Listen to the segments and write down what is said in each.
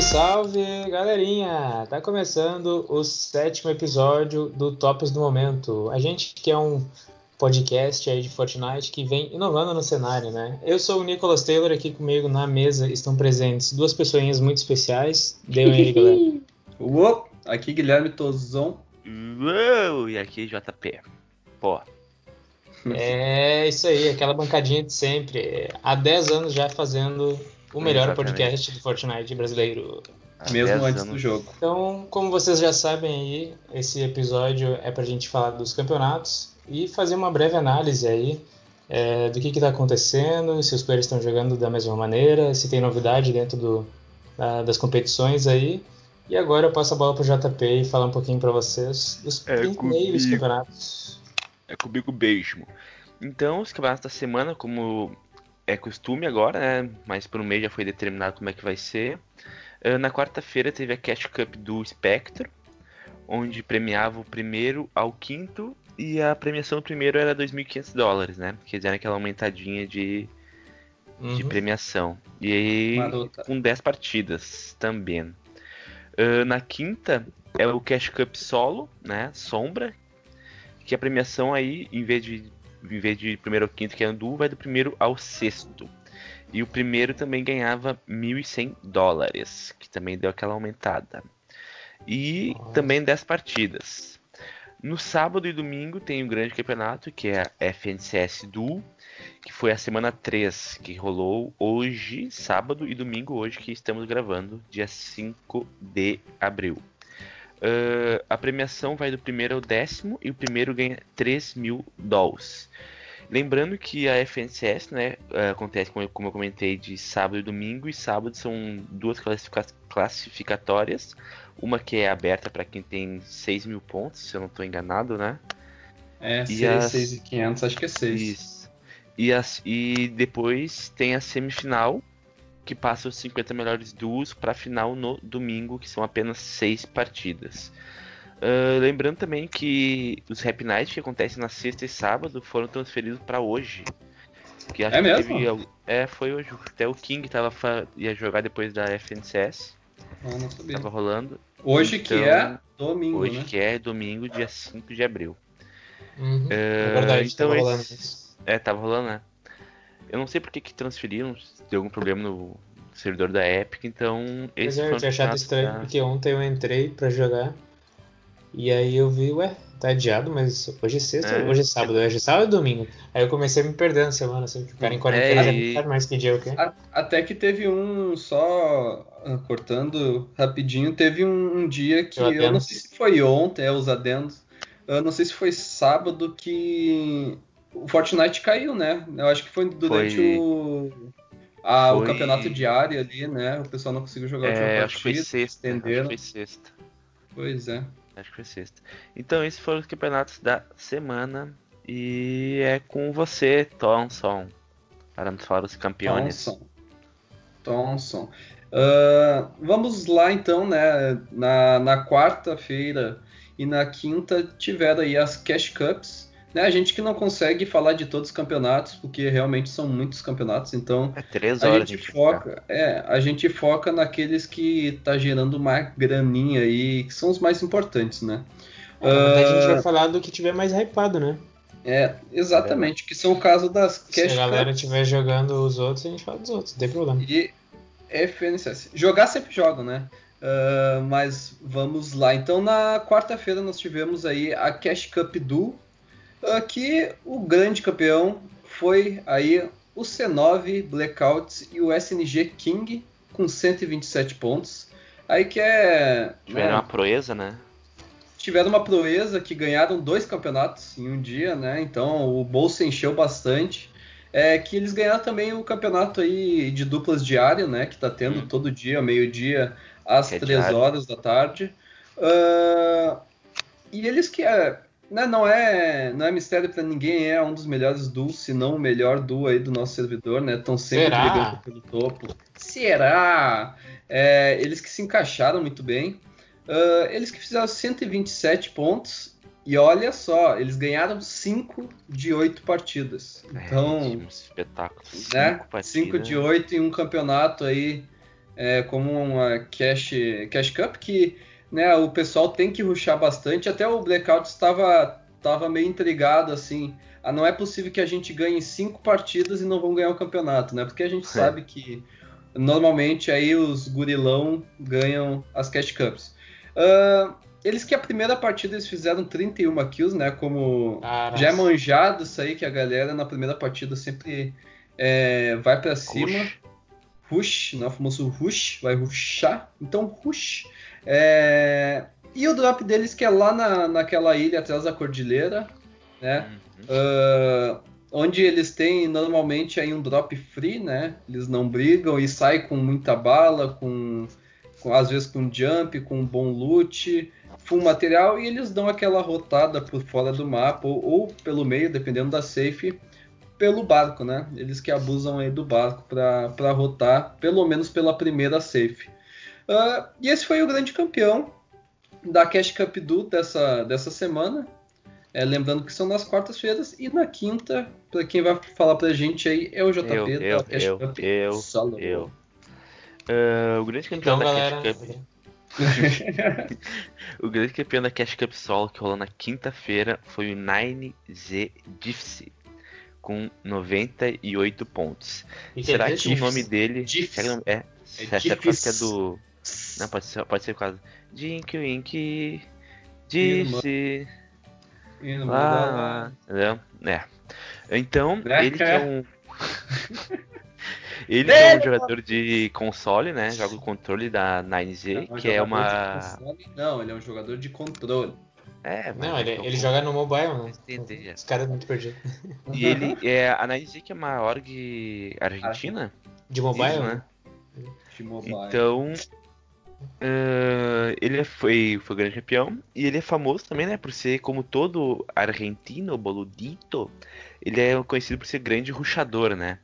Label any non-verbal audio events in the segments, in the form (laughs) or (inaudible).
Salve, salve, galerinha! Tá começando o sétimo episódio do Tops do Momento. A gente que é um podcast aí de Fortnite que vem inovando no cenário, né? Eu sou o Nicholas Taylor, aqui comigo na mesa estão presentes duas pessoinhas muito especiais. Dê um aí, galera. (laughs) Uou, aqui Guilherme Tozon. Uou, e aqui JP. Pô. É isso aí, aquela bancadinha de sempre. Há 10 anos já fazendo o melhor Exatamente. podcast de Fortnite brasileiro. Há Mesmo 10 antes anos. do jogo. Então, como vocês já sabem aí, esse episódio é pra gente falar dos campeonatos e fazer uma breve análise aí é, do que está acontecendo, se os players estão jogando da mesma maneira, se tem novidade dentro do, da- das competições aí. E agora eu passo a bola pro JP e falar um pouquinho pra vocês dos É primeiros comigo. campeonatos. É comigo mesmo. Então, os campeonatos da semana, como é costume agora, né? Mas por um mês já foi determinado como é que vai ser. Ah, Na quarta-feira teve a Cash Cup do Spectro, onde premiava o primeiro ao quinto e a premiação do primeiro era 2.500 dólares, né? Quer dizer, aquela aumentadinha de, de Uhum. premiação. E aí, com 10 partidas também. Ah, na quinta é o Cash Cup solo, né? Sombra. Que a premiação aí, em vez de, em vez de primeiro ao quinto, que é Andu, vai do primeiro ao sexto. E o primeiro também ganhava 1.100 dólares, que também deu aquela aumentada. E Nossa. também 10 partidas. No sábado e domingo tem o grande campeonato, que é a FNCS Duel, que foi a semana 3, que rolou hoje, sábado e domingo, hoje que estamos gravando, dia 5 de abril. Ah, a premiação vai do primeiro ao décimo e o primeiro ganha 3 mil dólares. Lembrando que a FNCS né, ah, acontece, como eu, como eu comentei, de sábado e domingo, e sábado são duas classifica- classificatórias. Uma que é aberta para quem tem 6 mil pontos, se eu não estou enganado, né? É, E 6, as- 6 e 500, acho que é 6. Isso. E, as, e depois tem a semifinal, que passa os 50 melhores duos para a final no domingo, que são apenas seis partidas. Ah, lembrando também que os Happy Nights que acontecem na sexta e sábado foram transferidos para hoje. Que acho É que mesmo? teve é, foi hoje. Até o King tava ia jogar depois da FNCS. Ah, não sabia. Tava rolando. Hoje que Então, é domingo, hoje né? que é domingo, dia 5 de abril. Uhum. É, É verdade, então tava rolando esse- isso. É, tava rolando, né? Eu não sei por que, transferiram, se deu algum problema no servidor da Epic, então Pois esse é, eu tinha achado estranho, da- porque ontem eu entrei pra jogar e aí eu vi, ué, tá adiado, mas hoje é sexta, É. hoje é sábado, hoje é sábado e domingo. Aí eu comecei a me perder na semana, assim, porque o cara em quarentena É, e- mais que dia é o quê. Até que teve um, só ah, cortando rapidinho, teve um, um dia que Eu eu não sei se foi ontem, é os adendos, eu não sei se foi sábado que o Fortnite caiu, né? Eu acho que foi durante Foi- o, a- o foi- campeonato diário ali, né? O pessoal não conseguiu jogar a última É, acho que foi sexta. Acho foi sexta. Pois é. Acho que foi sexta. Então esses foram os campeonatos da semana. E é com você, Thomson. Para nos falar os campeões. Thompson. Thompson. Ah, vamos lá então, né? Na, na quarta-feira e na quinta tiveram aí as Cash Cups. Né? A gente que não consegue falar de todos os campeonatos, porque realmente são muitos campeonatos, então É três a horas gente de foca, é, a gente foca naqueles que tá gerando uma graninha aí, que são os mais importantes, né? Na verdade, a gente Ah, vai falar do que tiver mais hypado, né? É, exatamente, que são o caso das Se Cash a galera estiver jogando os outros, a gente fala dos outros, não tem problema. E FNCS. Jogar sempre jogam, né? Ah, mas vamos lá. Então, na quarta-feira, nós tivemos aí a Cash Cup Duel, que o grande campeão foi aí o C9 Blackouts e o SNG King com 127 pontos. Aí que é. Tiveram né, uma proeza, né? tiveram uma proeza que ganharam dois campeonatos em um dia, né? Então o bolso encheu bastante. É que eles ganharam também o campeonato aí de duplas diário, né? Que tá tendo Hum. todo dia, meio-dia, às é três diário. horas da tarde. Ah, e eles que é, né, não é não é mistério para ninguém, é um dos melhores duos, se não o melhor duo aí do nosso servidor, né? Estão sempre Será? brigando pelo topo. Será? É, eles que se encaixaram muito bem. Ah, eles que fizeram 127 pontos. E olha só, eles ganharam 5 de 8 partidas. É, Então, um espetáculo. Cinco né? partidas. 5 de 8 em um campeonato aí é, como uma cash, cash cup que né, o pessoal tem que ruxar bastante. Até o Blackout estava tava meio intrigado assim. Ah, não é possível que a gente ganhe cinco partidas e não vão ganhar o campeonato, né? Porque a gente é. sabe que normalmente aí os gurilão ganham as cash cups. Uh, eles que a primeira partida eles fizeram 31 kills, né? Como Caraca. já é manjado isso aí que a galera na primeira partida sempre é, vai para cima. Rush. rush, né? O famoso rush, vai rushar. Então, rush. É... E o drop deles que é lá na, naquela ilha atrás da cordilheira, né? Uhum. Uh, onde eles têm normalmente aí um drop free, né? Eles não brigam e saem com muita bala, com, com às vezes com jump, com bom loot, full material e eles dão aquela rotada por fora do mapa ou, ou pelo meio, dependendo da safe, pelo barco, né? Eles que abusam aí do barco para rotar, pelo menos pela primeira safe. Uh, e esse foi o grande campeão da Cash Cup do dessa, dessa semana. É, lembrando que são nas quartas-feiras e na quinta, para quem vai falar pra gente aí, é o JP eu, da eu, Cash eu, Cup eu, Solo. Eu. Uh, o grande campeão então, da galera, Cash Cup. (laughs) o grande campeão da Cash Cup Solo que rolou na quinta-feira foi o 9Z Diffsy com 98 pontos. E Será que, que o nome dele é, é, é, é, é do não, pode ser, pode ser por causa. Dink Wink. Disse. Lá, entendeu? É. Então, (laughs) ele que é um. ele é um jogador de console, né? Joga o controle da 9Z, que é uma. Não, ele é um jogador de controle. É, mas não, ele, ele joga no mobile, né? Entendi. Os caras muito perdidos. E ele é a 9Z que é uma org argentina? De mobile, né? De mobile. Então, Uh, ele foi, foi grande campeão e ele é famoso também, né? Por ser, como todo argentino, boludito, ele é conhecido por ser grande ruxador, né?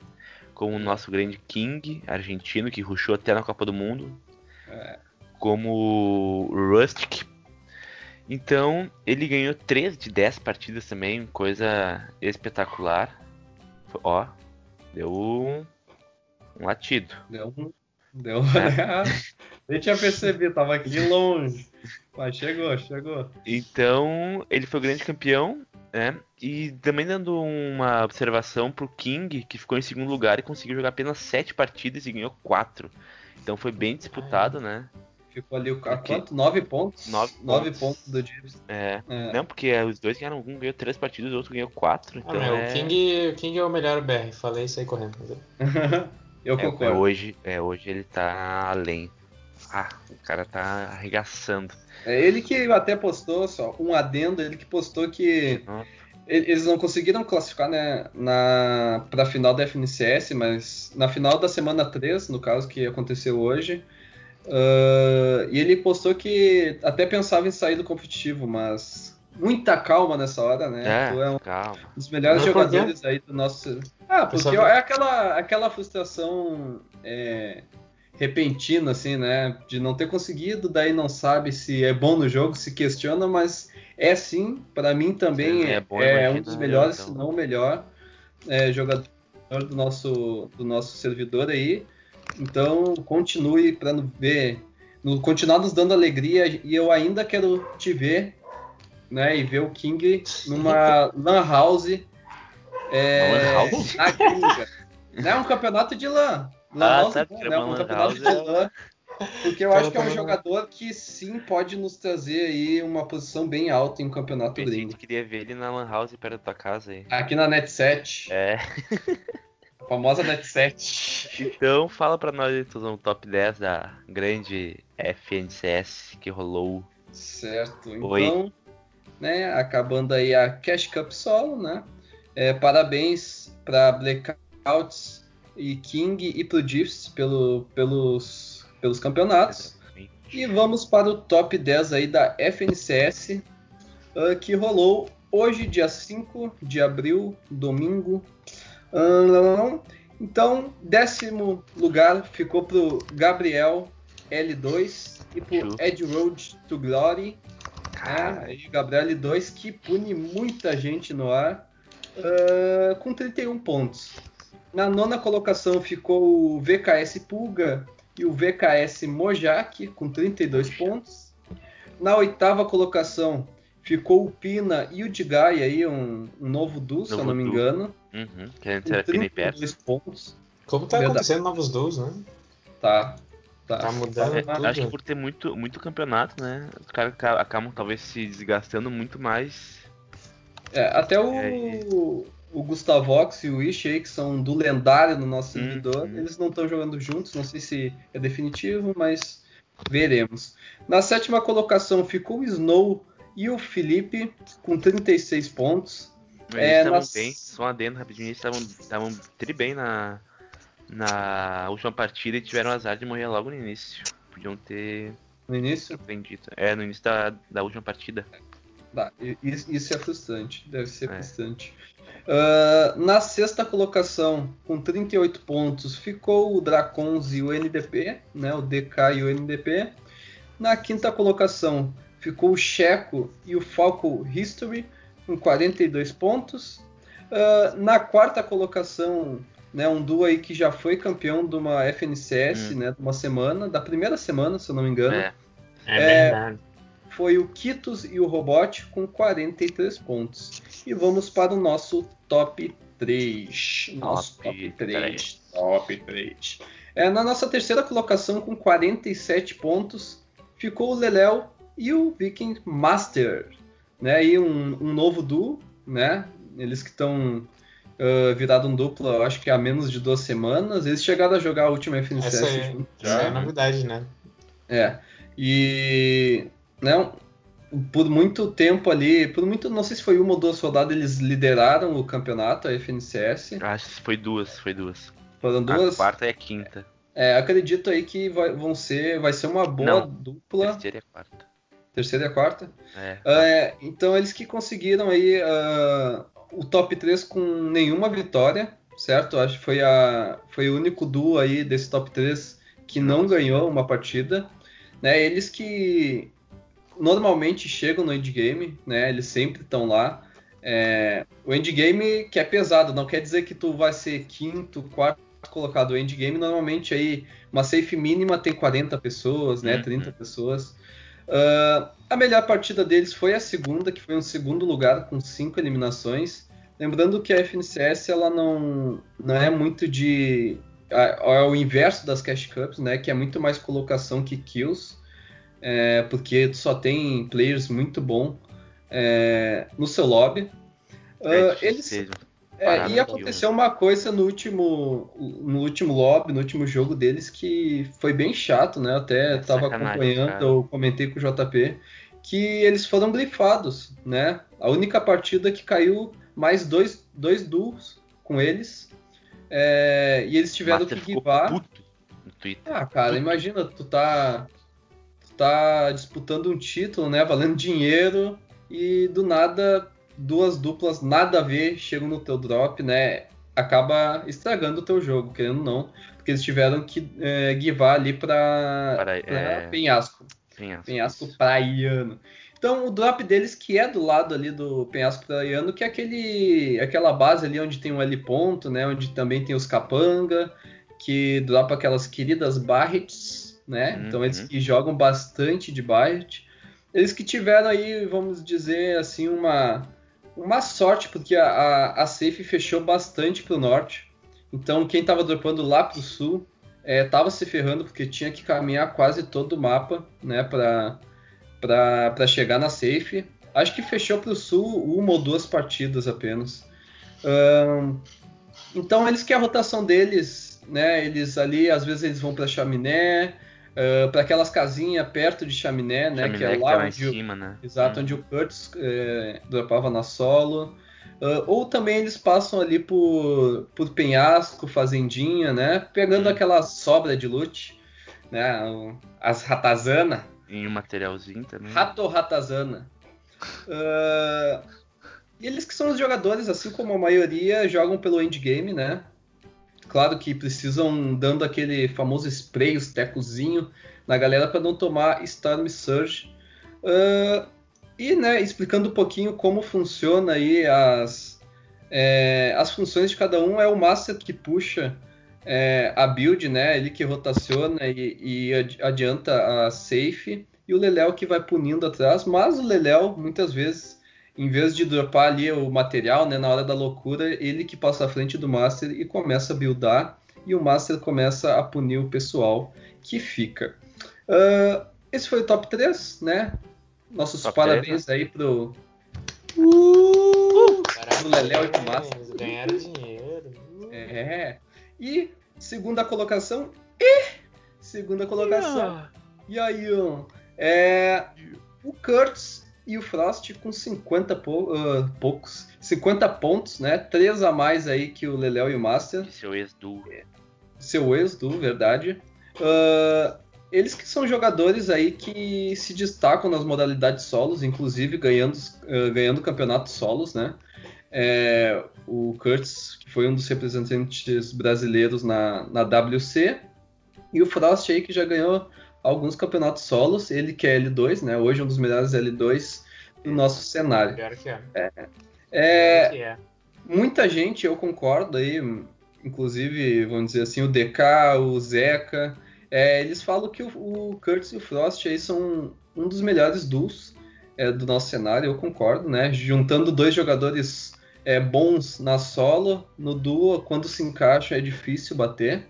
Como o nosso grande King argentino, que ruxou até na Copa do Mundo. É. Como Rustic. Então, ele ganhou 3 de 10 partidas também, coisa espetacular. Ó, deu um, um latido. Deu um. Deu. É. (laughs) Nem tinha percebido, tava aqui longe. Mas chegou, chegou. Então, ele foi o grande campeão, né? E também dando uma observação pro King, que ficou em segundo lugar e conseguiu jogar apenas sete partidas e ganhou quatro. Então foi bem disputado, né? Ficou ali o porque... quanto? Nove pontos? Nove, Nove pontos. pontos do Gibbs. É. é. Não, porque os dois ganharam um, ganhou três partidas, o outro ganhou quatro. Então ah, é... o, King, o King é o melhor BR, falei isso aí correndo. (laughs) Eu é, concordo. É, hoje, é, hoje ele tá além. Ah, o cara tá arregaçando. É ele que até postou, só um adendo, ele que postou que uhum. eles não conseguiram classificar né, na, pra final da FNCS, mas na final da semana 3, no caso que aconteceu hoje, uh, e ele postou que até pensava em sair do competitivo, mas muita calma nessa hora, né? É, tu é um calma. dos melhores não, jogadores aí do nosso. Ah, porque é aquela, aquela frustração. É repentino, assim, né? De não ter conseguido, daí não sabe se é bom no jogo, se questiona, mas é sim, para mim também é, é, é um dos melhores, então. se não o melhor é, jogador do nosso, do nosso servidor aí. Então continue para ver, no, continuar nos dando alegria e eu ainda quero te ver, né? E ver o King numa (laughs) lan house. É, lan house? Na gringa. É um campeonato de LAN. Lan ah, tá, né? Um campeonato de LAN. Porque eu acho que é um jogador que sim pode nos trazer aí uma posição bem alta em um campeonato Pensei gringo. Que queria ver ele na Lan House perto da tua casa aí. Aqui na Net 7. É. A (laughs) (laughs) famosa Net 7. Então fala pra nós então, o top 10 da grande FNCS que rolou. Certo. Então, né, acabando aí a Cash Cup solo, né? É, parabéns para Blackouts e King e pro Gifts pelo, pelos, pelos campeonatos. E vamos para o top 10 aí da FNCS, uh, que rolou hoje, dia 5 de abril, domingo. Uh, então, décimo lugar ficou pro Gabriel L2 e pro Ed Road to Glory. E Gabriel L2 que pune muita gente no ar uh, com 31 pontos. Na nona colocação ficou o VKS Pulga e o VKS Mojak com 32 pontos. Na oitava colocação ficou o Pina e o Digai aí, um, um novo duo, se eu não me engano. Uhum, que antes era Pina e Persa. pontos. Como tá Verdade. acontecendo novos duos, né? Tá. Tá, tá mudando. É, acho que por ter muito, muito campeonato, né? Os caras acabam talvez se desgastando muito mais. É, até o, é, o Gustavox e o Ishi aí, que são do lendário no nosso uhum. servidor, hum, eles não estão jogando juntos, não sei se é definitivo, mas veremos. Na sétima colocação ficou o Snow e o Felipe com 36 pontos. Eles é, estavam nas... bem, só adendo rapidinho, eles estavam tri bem na, na última partida e tiveram azar de morrer logo no início. Podiam ter. No início? Aprendido. É, no início da, da última partida. Tá, isso é frustrante, deve ser é. frustrante. Uh, na sexta colocação, com 38 pontos, ficou o Dracons e o NDP, né, o DK e o NDP. Na quinta colocação, ficou o Checo e o Falco History, com 42 pontos. Uh, na quarta colocação, né, um duo aí que já foi campeão de uma FNCS, hum. né, de uma semana, da primeira semana, se eu não me engano. É, é, é verdade foi o Kitos e o Robot com 43 pontos. E vamos para o nosso top 3. Nosso top, top 3. 3. Top 3. É, na nossa terceira colocação, com 47 pontos, ficou o Leléo e o Viking Master. Né? E um, um novo duo, né? Eles que estão uh, virado um duplo, acho que há menos de duas semanas. Eles chegaram a jogar a última FNCS. Essa é, já é novidade, né? É. E né, por muito tempo ali, por muito, não sei se foi uma ou duas rodadas, eles lideraram o campeonato, a FNCS. Acho que foi duas, foi duas. Foram duas. A quarta e a quinta. É, acredito aí que vai, vão ser, vai ser uma boa não, dupla. Terceira e a quarta. Terceira e a quarta? É. é então eles que conseguiram aí uh, o top 3 com nenhuma vitória, certo? Acho que foi, a, foi o único duo aí desse top 3 que não ganhou uma partida. Né? Eles que normalmente chegam no endgame, né? Eles sempre estão lá. É, o endgame que é pesado, não quer dizer que tu vai ser quinto, quarto colocado. O endgame normalmente aí uma safe mínima tem 40 pessoas, né? Uhum. 30 pessoas. Uh, a melhor partida deles foi a segunda, que foi um segundo lugar com cinco eliminações. Lembrando que a FNCS ela não, não é muito de é o inverso das Cash Cups, né? Que é muito mais colocação que kills é, porque tu só tem players muito bom é, no seu lobby. Uh, eles, é, e aconteceu uma coisa no último, no último lobby, no último jogo deles, que foi bem chato, né? Eu até estava acompanhando, cara. eu comentei com o JP, que eles foram blifados, né? A única partida que caiu mais dois, dois duos com eles. É, e eles tiveram Master que guivar. Ah, cara, imagina, tu tá tá disputando um título, né, valendo dinheiro e do nada duas duplas nada a ver chegam no teu drop, né, acaba estragando o teu jogo, querendo ou não, porque eles tiveram que é, guivar ali para é... Penhasco. Penhasco. Penhasco praiano. Então o drop deles que é do lado ali do penhasco praiano, que é aquele aquela base ali onde tem um L ponto, né, onde também tem os capanga, que dropa aquelas queridas barrets né? Uhum. Então eles que jogam bastante de Bayard. Eles que tiveram aí, vamos dizer assim, uma, uma sorte, porque a, a, a Safe fechou bastante para o norte. Então quem estava dropando lá para o sul estava é, se ferrando, porque tinha que caminhar quase todo o mapa né, para chegar na Safe. Acho que fechou para o sul uma ou duas partidas apenas. Um, então eles que a rotação deles, né? Eles ali às vezes eles vão para chaminé, Uh, ah, para aquelas casinhas perto de chaminé, né? Chaminé que é lá onde, cima, né? Exato, hum. onde o Curtis é, dropava na solo. Uh, ou também eles passam ali por, por penhasco, fazendinha, né? Pegando hum. aquela sobra de loot, né? As ratazana. Em um materialzinho também. Rato ratazana. Uh, e eles que são os jogadores, assim como a maioria, jogam pelo endgame, né? Claro que precisam dando aquele famoso spray, os tecozinho na galera para não tomar Storm Surge. Uh, e né, explicando um pouquinho como funciona aí as, é, as funções de cada um, é o Master que puxa é, a build, né? Ele que rotaciona e, e adianta a safe. E o Leléo que vai punindo atrás. Mas o Leléo, muitas vezes, em vez de dropar ali o material, né? Na hora da loucura, ele que passa à frente do Master e começa a buildar. E o Master começa a punir o pessoal que fica. Uh, esse foi o top 3, né? Nossos top parabéns 3, né? aí pro. Uh, pro Leléo e pro Master. Ganharam dinheiro. É. E segunda colocação. E segunda colocação. E aí, é, o Kurtz e o Frost com 50 pou, uh, poucos, 50 pontos, né? Três a mais aí que o Leléo e o Master. Seu ex-du. Seu ex-du, verdade. Uh, eles que são jogadores aí que se destacam nas modalidades solos, inclusive ganhando, uh, ganhando campeonatos solos, né? É, o Kurtz, que foi um dos representantes brasileiros na, na WC, e o Frost aí que já ganhou alguns campeonatos solos, ele que é L2, né? Hoje um dos melhores L2 do nosso cenário. Pior que é. é, é, é. Muita gente, eu concordo aí, inclusive, vamos dizer assim, o DK, o Zeca, é, eles falam que o, o Curtis e o Frost aí são um dos melhores duos é, do nosso cenário, eu concordo, né? Juntando dois jogadores é, bons na solo, no duo, quando se encaixa é difícil bater.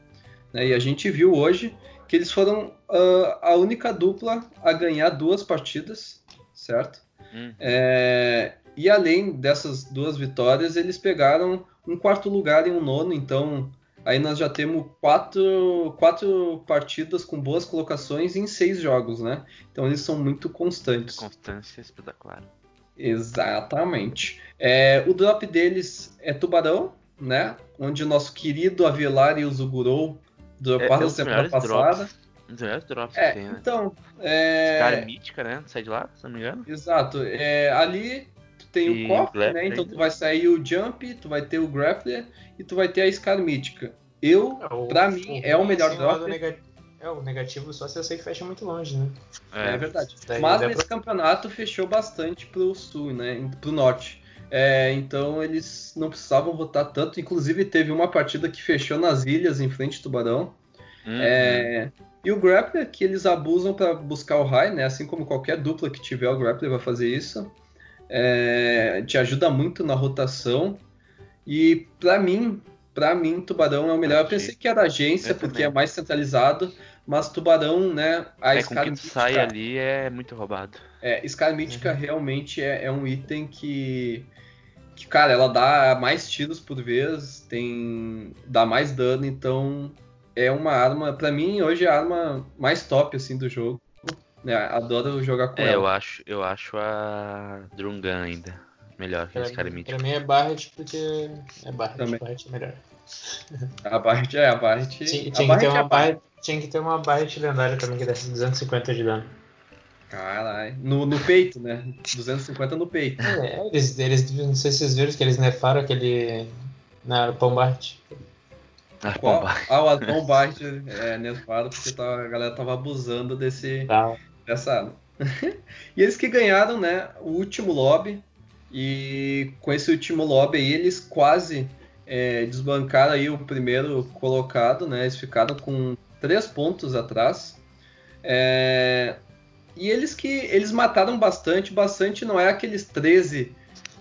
Né? E a gente viu hoje que eles foram uh, a única dupla a ganhar duas partidas, certo? Hum. É, e além dessas duas vitórias, eles pegaram um quarto lugar e um nono, então aí nós já temos quatro, quatro partidas com boas colocações em seis jogos, né? Então eles são muito constantes. Constância espetacular. Exatamente. É, o drop deles é Tubarão, né? Onde o nosso querido Avelar e o Zugurou droparam é, é semana passada. Drops. Um dos melhores drops é, que tem, né? Então, é... Cara é mítica, né? Sai de lá, se não me engano. Exato. É, ali tu tem e o cofre, né? Então tu vai sair o Jump, tu vai ter o Grappler e tu vai ter a Scar mítica. Eu, é, o, pra mim, é o melhor drop. É, o negativo só se você fecha muito longe, né? É, é verdade. Mas nesse pra... campeonato fechou bastante pro sul, né? Pro norte. É, então eles não precisavam votar tanto. Inclusive teve uma partida que fechou nas ilhas em frente ao Tubarão. Uhum. É, e o Grappler que eles abusam para buscar o high, né? Assim como qualquer dupla que tiver o Grappler vai fazer isso. É, te ajuda muito na rotação. E para mim, para mim, Tubarão é o melhor. Eu pensei que era agência, porque é mais centralizado. Mas Tubarão, né? A é, com que sai ali é muito roubado. É, Scar Mítica uhum. realmente é, é, um item que, que, cara, ela dá mais tiros por vez, tem dá mais dano, então é uma arma, para mim hoje é a arma mais top assim do jogo. É, adoro jogar com é, ela. Eu acho, eu acho a Drungan ainda melhor que a Scar Mítica. Pra mim é Barret porque é Barret. Barret é melhor. A Barret é, a Barret. Tinha, tinha, que ter uma Barret, tinha que ter uma Barret lendária também que desse 250 de dano. Caralho. No, no peito, né? 250 no peito. É, eles, eles, não sei se vocês viram que eles nerfaram aquele. Na Pombart. Qual? Ah, o (laughs) Bart é nerfado porque tava, a galera tava abusando desse, tá. dessa arma. (laughs) e eles que ganharam, né, o último lobby. E com esse último lobby aí, eles quase é, desbancaram aí o primeiro colocado, né? Eles ficaram com três pontos atrás. É, e eles que eles mataram bastante, bastante não é aqueles 13,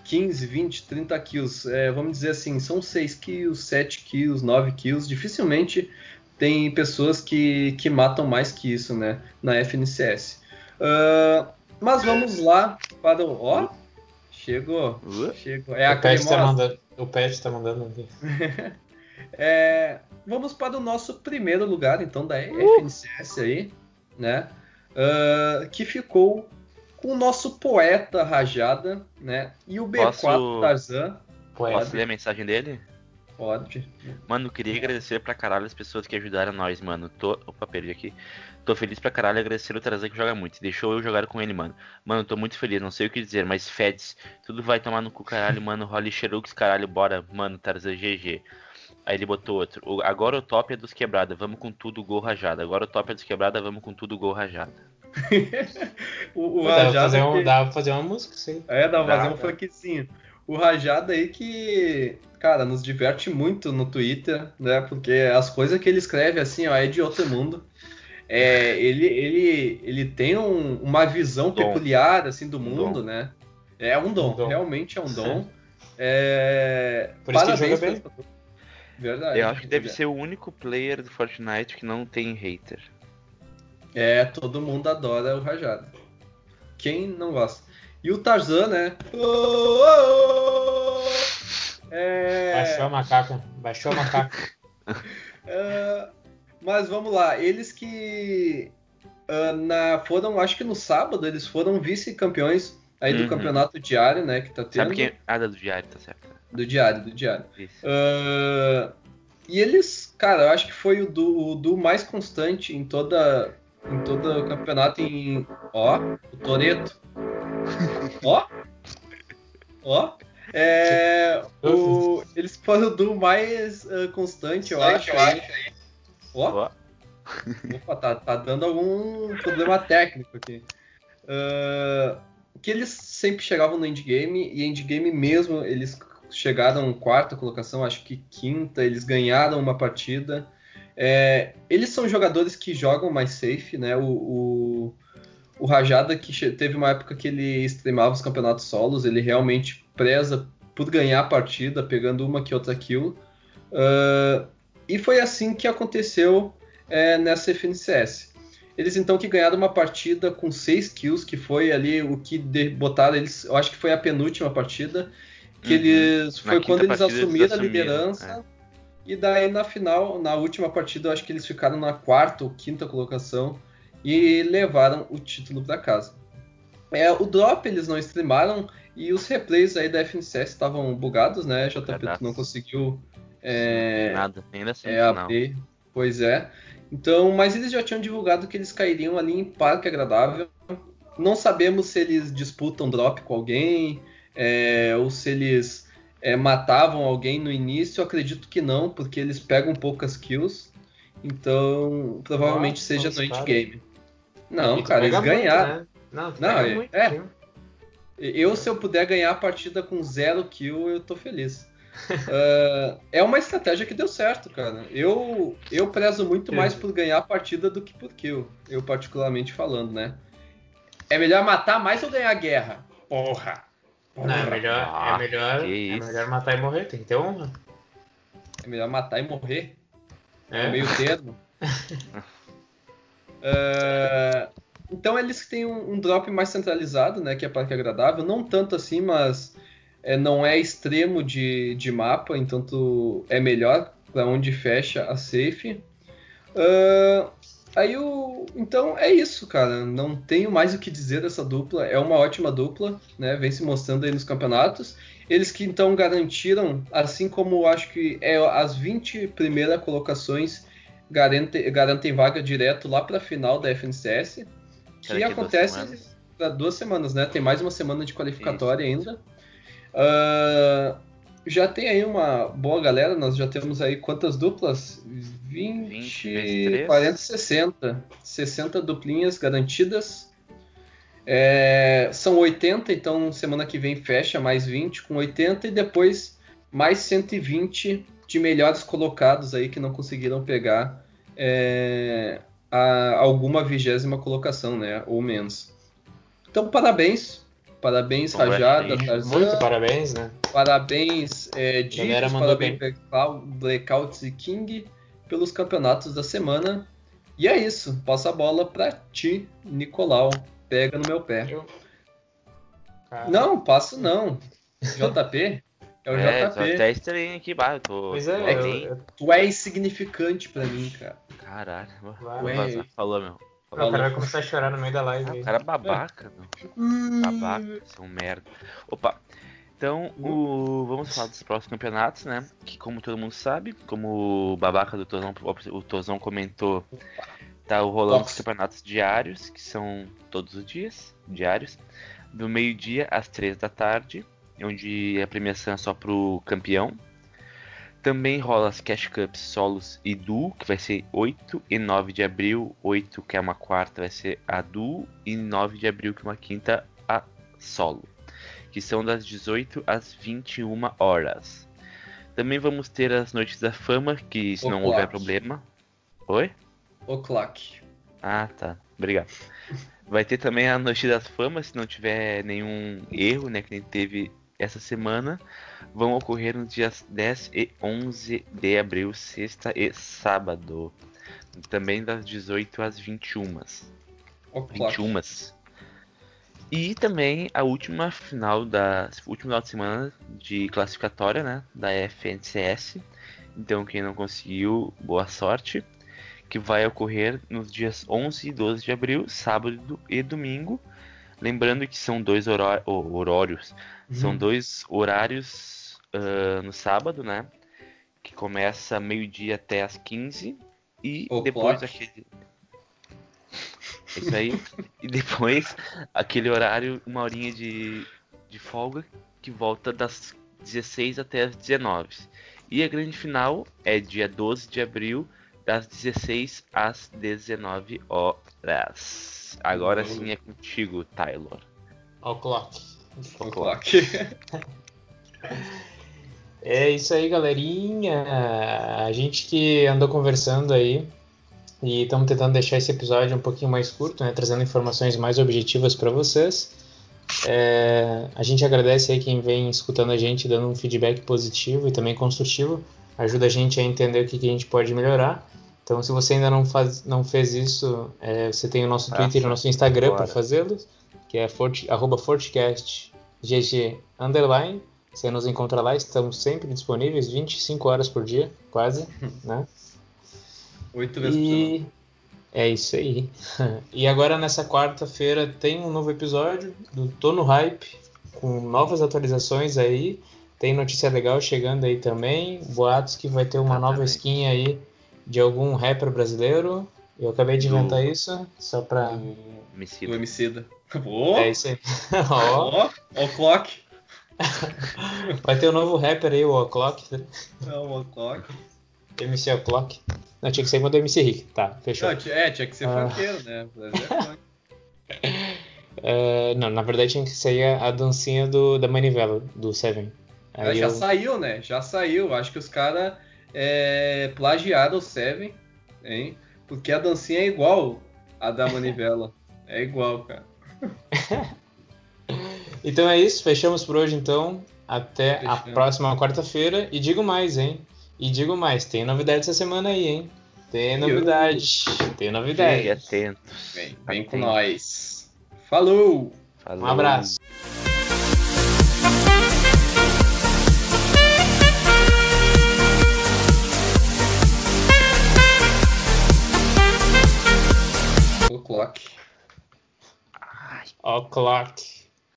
15, 20, 30 kills. É, vamos dizer assim, são 6 kills, 7 kills, 9 kills. Dificilmente tem pessoas que, que matam mais que isso, né? Na FNCS. Uh, mas vamos lá para o. Ó, chegou. Chegou. É o a Pet tá mandando, O Pet tá mandando aqui. (laughs) é, vamos para o nosso primeiro lugar, então, da uh. FNCS aí, né? uh, que ficou com o nosso poeta Rajada, né? E o B4 Posso... Tarzan. Posso ler a mensagem dele? Pode. Mano, queria agradecer pra caralho as pessoas que ajudaram nós, mano. Tô. Opa, perdi aqui. Tô feliz pra caralho agradecer o Tarzan que joga muito. Deixou eu jogar com ele, mano. Mano, tô muito feliz, não sei o que dizer, mas Feds, tudo vai tomar no cu, caralho, mano. Holly Xerux, caralho, bora, mano, Tarzan GG. Aí ele botou outro. Agora o top é dos quebrada, vamos com tudo, gol rajada. Agora o top é dos quebrada, vamos com tudo, gol rajada. (laughs) o, o dá, pra fazer um, que... dá pra fazer uma música, sim. É, dá pra fazer um funkzinho. o Rajada aí que, cara, nos diverte muito no Twitter, né? Porque as coisas que ele escreve assim, ó, é de outro mundo. É, (laughs) ele, ele, ele tem um, uma visão Dom. peculiar assim do mundo, Dom. né? É um dom, Um dom. realmente é um dom. É, Por isso que parabéns joga bem. Verdade. Eu acho que deve ser o único player do Fortnite que não tem hater. É, todo mundo adora o Rajada. Quem não gosta? E o Tarzan, né? Oh, oh, oh. É... Baixou a macaca. Baixou a macaca. (laughs) Ah, mas vamos lá, eles que ah, na, foram, acho que no sábado, eles foram vice-campeões aí do Uhum. campeonato diário, né? Que tá tendo. Sabe quem? Ah, do diário, tá certo. Do diário, do diário. Isso. Ah, e eles, cara, eu acho que foi o do, o mais constante em toda em todo o campeonato em ó, o Toreto. (laughs) ó. Ó. É, o, eles foram o do mais ah, constante, eu acho. aí. Ó. Ó. Opa, tá, tá dando algum problema técnico aqui. Ah, que eles sempre chegavam no endgame, e endgame mesmo, eles chegaram quarta colocação, acho que quinta, eles ganharam uma partida. É, eles são jogadores que jogam mais safe, né? O, o, o Rajada, que teve uma época que ele streamava os campeonatos solos, ele realmente preza por ganhar a partida, pegando uma que outra kill. Ah, e foi assim que aconteceu é, nessa FNCS. Eles então que ganharam uma partida com 6 kills, que foi ali o que botaram eles, eu acho que foi a penúltima partida, que Uhum. eles foi quando eles partida eles assumiram a assumiram, liderança. E daí na final, na última partida, eu acho que eles ficaram na quarta ou quinta colocação e levaram o título para casa. É, o drop eles não streamaram e os replays aí da FNCS estavam bugados, né? JP Bugadaço. não conseguiu é, Nada, ainda assim, é não. AB, pois é. Então, mas eles já tinham divulgado que eles cairiam ali em Parque Agradável. Não sabemos se eles disputam drop com alguém, é, ou se eles é, matavam alguém no início. Eu acredito que não, porque eles pegam poucas kills. Então, provavelmente Nossa, seja no endgame. Não, cara, eles ganharam. né? Não, Não, é- muito, é. Eu, se eu puder ganhar a partida com zero kill, eu tô feliz. Ah, (laughs) é uma estratégia que deu certo, cara. Eu, eu prezo muito mais por ganhar a partida do que por kill. Eu, particularmente falando, né? É melhor matar mais ou ganhar a guerra? Porra! Não, é melhor, Ah, é melhor, é isso. melhor matar e morrer, tem que ter honra. É melhor matar e morrer. É É. meio termo. (laughs) Ah, então eles têm um, um drop mais centralizado, né? Que é Parque Agradável. Não tanto assim, mas é, não é extremo de, de mapa, então tu, é melhor para onde fecha a safe. Ah, aí o. Então é isso, cara. Não tenho mais o que dizer dessa dupla. É uma ótima dupla, né? Vem se mostrando aí nos campeonatos. Eles que então garantiram, assim como acho que é as 20 primeiras colocações garante, garantem vaga direto lá para a final da FNCS, que acontece para duas semanas, né? Tem mais uma semana de qualificatória ainda. Ah, já tem aí uma boa galera, nós já temos aí quantas duplas? 20, 20 vezes três. 40, 60. 60 duplinhas garantidas. É, são 80, então semana que vem fecha mais 20 com 80 e depois mais 120 de melhores colocados aí que não conseguiram pegar é, a- alguma vigésima colocação, né? Ou menos. Então, parabéns. Parabéns, Rajada. Tarzan. Muito parabéns, né? Parabéns, é, Dicos, parabéns, Blackouts e King pelos campeonatos da semana. E é isso. Passa a bola pra ti, Nicolau. Pega no meu pé. Eu... Cara, Não, passo não. JP? É o É, tô JP. até estranho aqui, bah, eu tô. Pois tô é, eu, eu, Tu é insignificante pra mim, cara. Caralho, vou vazar. Falou, meu. o cara vai começar a chorar no meio da live. Ah, o cara é babaca, meu. Babaca, são merda. Opa. Então, o... vamos falar dos próximos campeonatos, né? Que como todo mundo sabe, como o babaca do Tozão, o Tozão comentou, tá rolando Nossa. os campeonatos diários, que são todos os dias, diários, do meio-dia às três da tarde, onde a premiação é só pro campeão. Também rola as Cash Cups solos e duo, que vai ser 8 e 9 de abril. 8, que é uma quarta, vai ser a duo. E 9 de abril, que é uma quinta, a solo. Que são das 18 às 21 horas. Também vamos ter as Noites da Fama, que se O não clock. houver problema. Oi? O Clock. Ah, tá. Obrigado. Vai ter também a Noite das Famas, se não tiver nenhum erro, né, que nem teve essa semana. Vão ocorrer nos dias 10 e 11 de abril, sexta e sábado. Também das 18 às 21. O Clock. 21. E também a última final da último final de semana de classificatória, né, da FNCS. Então quem não conseguiu, boa sorte, que vai ocorrer nos dias 11 e 12 de abril, sábado e domingo. Lembrando que são dois horó- oh, horários, são Uhum. dois horários ah, no sábado, né? Que começa meio-dia até as 15 e O depois clock. aquele isso aí. e depois aquele horário, uma horinha de, de folga, que volta das 16 até as 19. E a grande final é dia 12 de abril, das 16 às 19 horas. Agora Uou. sim é contigo, Taylor. Ao clock. O Clock. (laughs) É isso aí, galerinha. A gente que andou conversando aí e estamos tentando deixar esse episódio um pouquinho mais curto, né? Trazendo informações mais objetivas para vocês. É, a gente agradece aí quem vem escutando a gente, dando um feedback positivo e também construtivo. Ajuda a gente a entender o que, que a gente pode melhorar. Então, se você ainda não, faz, não fez isso, é, você tem o nosso Faça Twitter e o nosso Instagram para fazê-lo, que é underline. Você nos encontra lá, estamos sempre disponíveis, 25 horas por dia, quase, (laughs) né? Oito vezes por semana. E é isso aí. (laughs) E agora nessa quarta-feira tem um novo episódio do Tô no Hype, com novas atualizações aí. Tem notícia legal chegando aí também. Boatos que vai ter uma nova Exatamente. skin aí de algum rapper brasileiro. Eu acabei de Do- inventar isso, só pra. O, Homicida. o Emicida. Ó, (laughs) É isso aí. (laughs) Ó, ó, o Clock. vai ter um novo rapper aí, o O'Clock. É o Clock. MC O'Clock. Não, tinha que ser quando MC Rick. Tá, fechou. Não, é, tinha que ser Ah. funkeiro, né? (laughs) É, não, na verdade tinha que sair a, a dancinha do, da manivela, do Seven. Aí já eu- saiu, né? Já saiu. Acho que os caras é, plagiaram o Seven, hein? Porque a dancinha é igual a da manivela. (laughs) É igual, cara. Então é isso, fechamos por hoje então. Até a Fechamos. próxima quarta-feira. E digo mais, hein? E digo mais, tem novidade essa semana aí, hein? Tem novidade. Tem novidade. Fiquem atentos. Vem, vem com nós. Falou! Falou. Um abraço. O Clock. Ai. O'Clock.